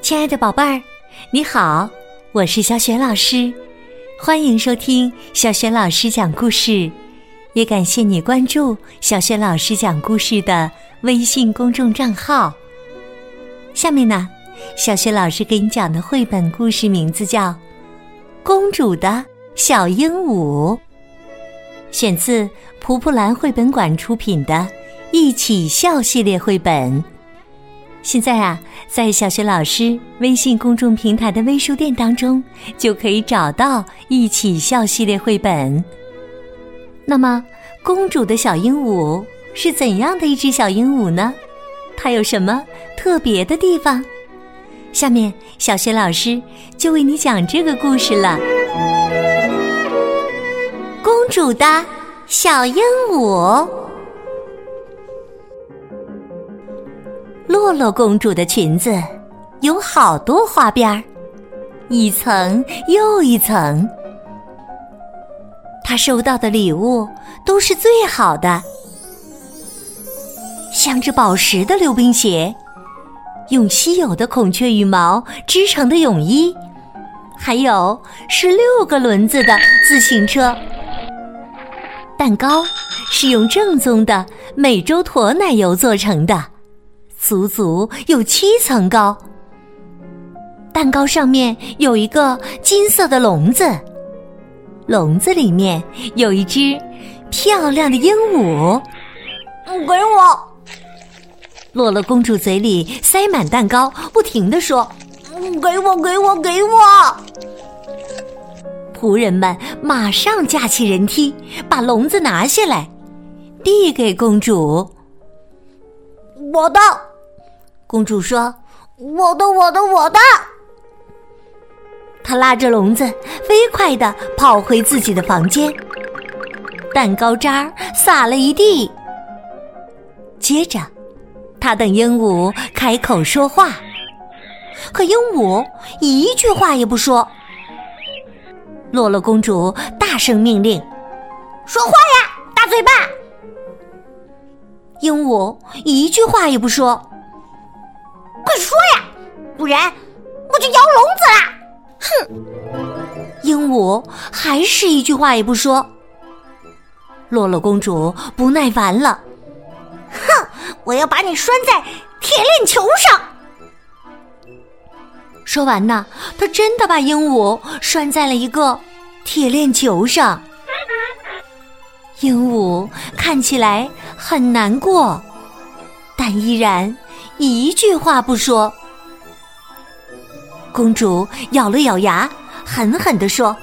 亲爱的宝贝儿，你好，我是小雪老师，欢迎收听小雪老师讲故事，也感谢你关注小雪老师讲故事的微信公众账号。下面呢，小雪老师给你讲的绘本故事名字叫《公主的小鹦鹉》，选自蒲蒲兰绘本馆出品的《一起笑》系列绘本。现在啊，在小学老师微信公众平台的微书店当中，就可以找到《一起笑》系列绘本。那么，公主的小鹦鹉是怎样的一只小鹦鹉呢？它有什么特别的地方？下面，小学老师就为你讲这个故事了。公主的小鹦鹉。洛洛公主的裙子有好多花边儿，一层又一层。她收到的礼物都是最好的，镶着宝石的溜冰鞋，用稀有的孔雀羽毛织成的泳衣，还有是六个轮子的自行车。蛋糕是用正宗的美洲驼奶油做成的。足足有七层高，蛋糕上面有一个金色的笼子，笼子里面有一只漂亮的鹦鹉。给我！洛洛公主嘴里塞满蛋糕，不停的说：“给我，给我，给我！”仆人们马上架起人梯，把笼子拿下来，递给公主。我的。公主说：“我的，我的，我的！”她拉着笼子，飞快的跑回自己的房间。蛋糕渣儿洒了一地。接着，她等鹦鹉开口说话，可鹦鹉一句话也不说。洛洛公主大声命令：“说话呀，大嘴巴！”鹦鹉一句话也不说。快说呀，不然我就摇笼子啦！哼！鹦鹉还是一句话也不说。洛洛公主不耐烦了，哼！我要把你拴在铁链球上。说完呢，他真的把鹦鹉拴在了一个铁链球上。鹦鹉看起来很难过，但依然。一句话不说，公主咬了咬牙，狠狠地说：“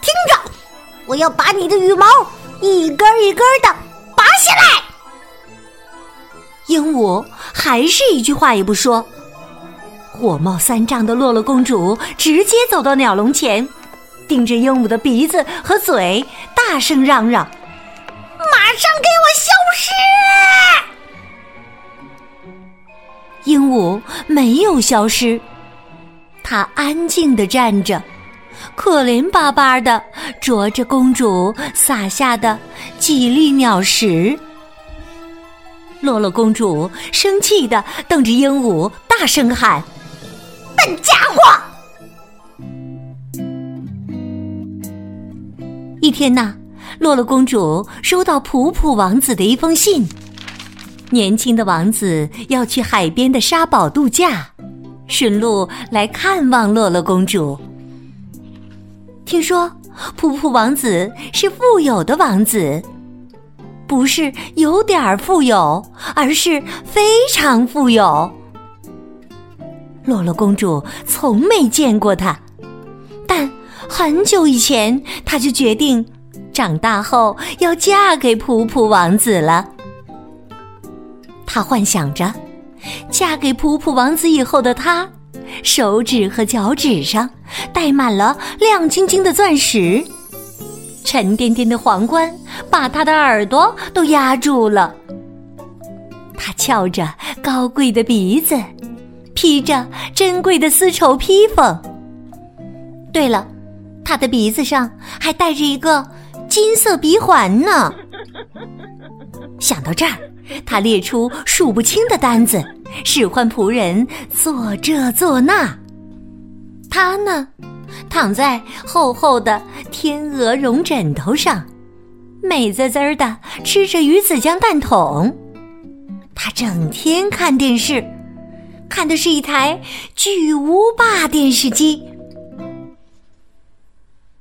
听着，我要把你的羽毛一根一根的拔下来。”鹦鹉还是一句话也不说。火冒三丈的洛洛公主直接走到鸟笼前，盯着鹦鹉的鼻子和嘴，大声嚷嚷：“马上给我消失！”鹦鹉没有消失，它安静的站着，可怜巴巴的啄着公主撒下的几粒鸟食。洛洛公主生气的瞪着鹦鹉，大声喊：“笨家伙！”一天呐，洛洛公主收到普普王子的一封信。年轻的王子要去海边的沙堡度假，顺路来看望洛洛公主。听说噗噗王子是富有的王子，不是有点富有，而是非常富有。洛洛公主从没见过他，但很久以前，她就决定长大后要嫁给噗噗王子了。她幻想着，嫁给普普王子以后的她，手指和脚趾上戴满了亮晶晶的钻石，沉甸甸的皇冠把她的耳朵都压住了。她翘着高贵的鼻子，披着珍贵的丝绸披风。对了，她的鼻子上还戴着一个金色鼻环呢。想到这儿，他列出数不清的单子，使唤仆人做这做那。他呢，躺在厚厚的天鹅绒枕头上，美滋滋的吃着鱼子酱蛋筒。他整天看电视，看的是一台巨无霸电视机。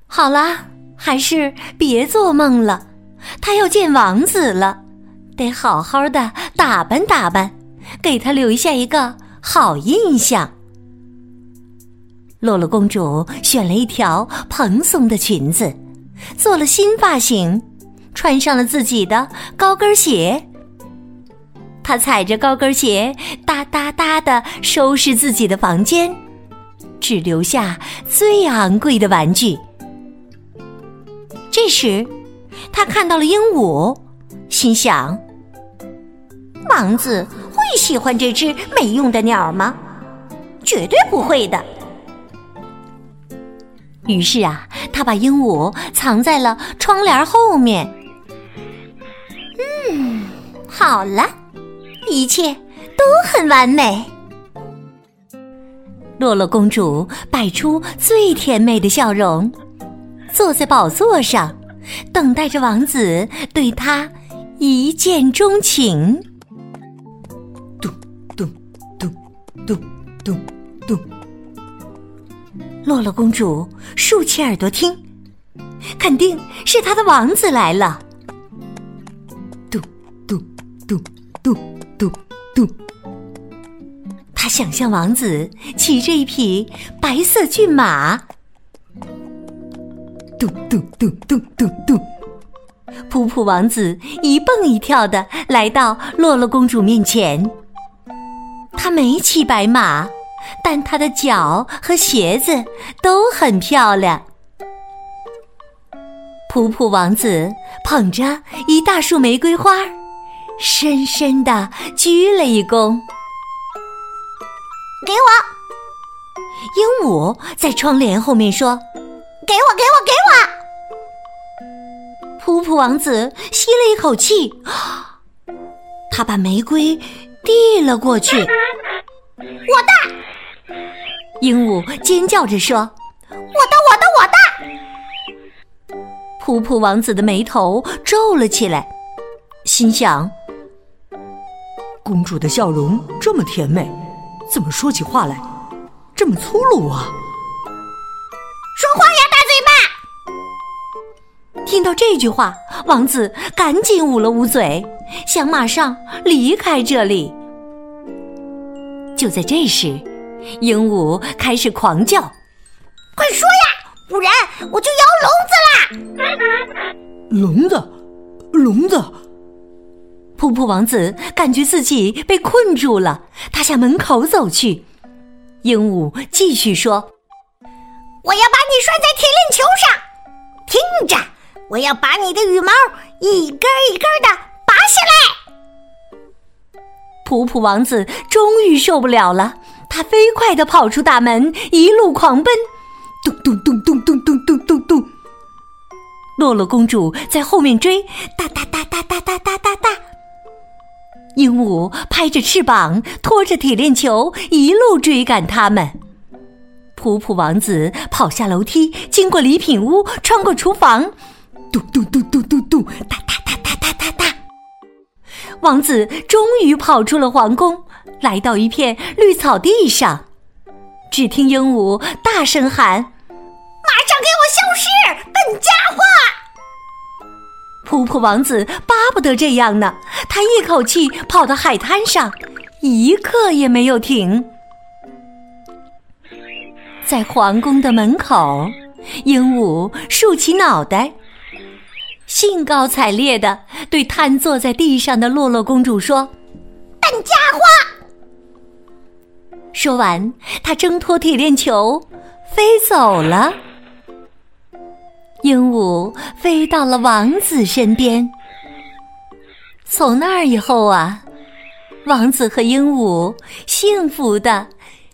好了，还是别做梦了。他要见王子了，得好好的打扮打扮，给他留下一个好印象。洛洛公主选了一条蓬松的裙子，做了新发型，穿上了自己的高跟鞋。她踩着高跟鞋，哒哒哒的收拾自己的房间，只留下最昂贵的玩具。这时，他看到了鹦鹉，心想：“王子会喜欢这只没用的鸟吗？绝对不会的。”于是啊，他把鹦鹉藏在了窗帘后面。嗯，好了，一切都很完美。洛洛公主摆出最甜美的笑容，坐在宝座上，等待着王子对她一见钟情。咚咚咚咚咚咚。洛洛公主竖起耳朵听，肯定是她的王子来了。咚咚咚咚咚咚。她想象王子骑着一匹白色骏马。咚咚咚咚咚咚。噗噗王子一蹦一跳的来到洛洛公主面前。他没骑白马。但他的脚和鞋子都很漂亮。普普王子捧着一大束玫瑰花，深深的鞠了一躬。给我！鹦鹉在窗帘后面说：“给我，给我，给我！”普普王子吸了一口气，他把玫瑰递了过去。我的！鹦鹉尖叫着说：“我的，我的，我的！”噗噗王子的眉头皱了起来，心想：“公主的笑容这么甜美，怎么说起话来这么粗鲁啊？”听到这句话，王子赶紧捂了捂嘴，想马上离开这里。就在这时。鹦鹉开始狂叫：“快说呀，不然我就摇笼子啦！”笼子，笼子！噗噗王子感觉自己被困住了，他向门口走去。鹦鹉继续说：“我要把你拴在铁链球上，听着，我要把你的羽毛一根一根的拔下来。”噗噗王子终于受不了了。他飞快地跑出大门，一路狂奔，咚咚咚咚咚咚咚咚咚。洛洛公主在后面追，哒哒哒哒哒哒哒哒哒。鹦鹉拍着翅膀，拖着铁链球，一路追赶他们。普普王子跑下楼梯，经过礼品屋，穿过厨房，咚咚咚咚咚咚，哒哒哒哒哒哒哒。王子终于跑出了皇宫。来到一片绿草地上，只听鹦鹉大声喊：“马上给我消失，笨家伙！”噗噗王子巴不得这样呢，他一口气跑到海滩上，一刻也没有停。在皇宫的门口，鹦鹉竖起脑袋，兴高采烈的对瘫坐在地上的洛洛公主说：“笨家伙！”说完，他挣脱铁链球，飞走了。鹦鹉飞到了王子身边。从那儿以后啊，王子和鹦鹉幸福的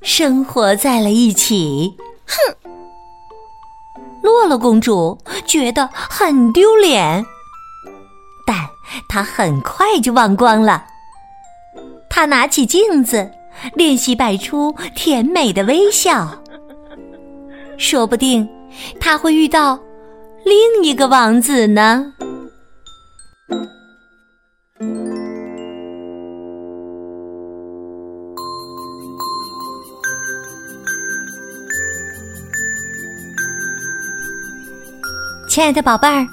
生活在了一起。哼，洛洛公主觉得很丢脸，但她很快就忘光了。她拿起镜子，练习摆出甜美的微笑。说不定她会遇到另一个王子呢。亲爱的宝贝儿，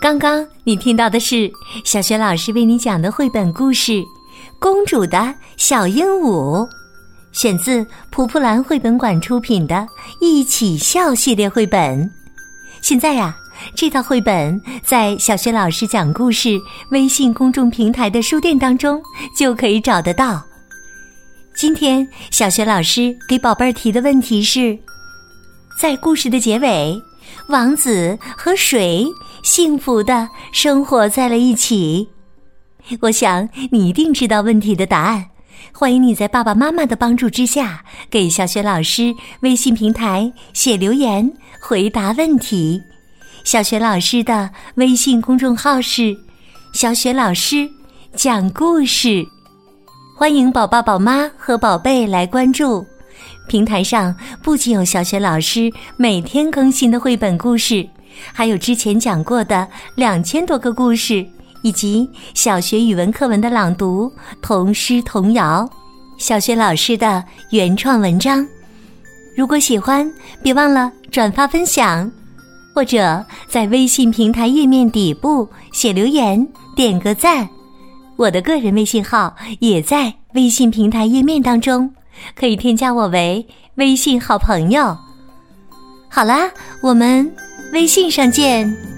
刚刚你听到的是小学老师为你讲的绘本故事《公主的小鹦鹉》，选自蒲蒲兰绘本馆出品的《一起笑》系列绘本。现在呀，这套绘本在小学老师讲故事微信公众平台的书店当中就可以找得到。今天小学老师给宝贝儿提的问题是，在故事的结尾。王子和水幸福的生活在了一起。我想你一定知道问题的答案。欢迎你在爸爸妈妈的帮助之下，给小雪老师微信平台写留言回答问题。小雪老师的微信公众号是“小雪老师讲故事”，欢迎宝爸宝妈和宝贝来关注。平台上不仅有小学老师每天更新的绘本故事，还有之前讲过的两千多个故事，以及小学语文课文的朗读、童诗童谣，小学老师的原创文章。如果喜欢，别忘了转发分享，或者在微信平台页面底部写留言、点个赞。我的个人微信号也在微信平台页面当中。可以添加我为微信好朋友。好啦，我们微信上见。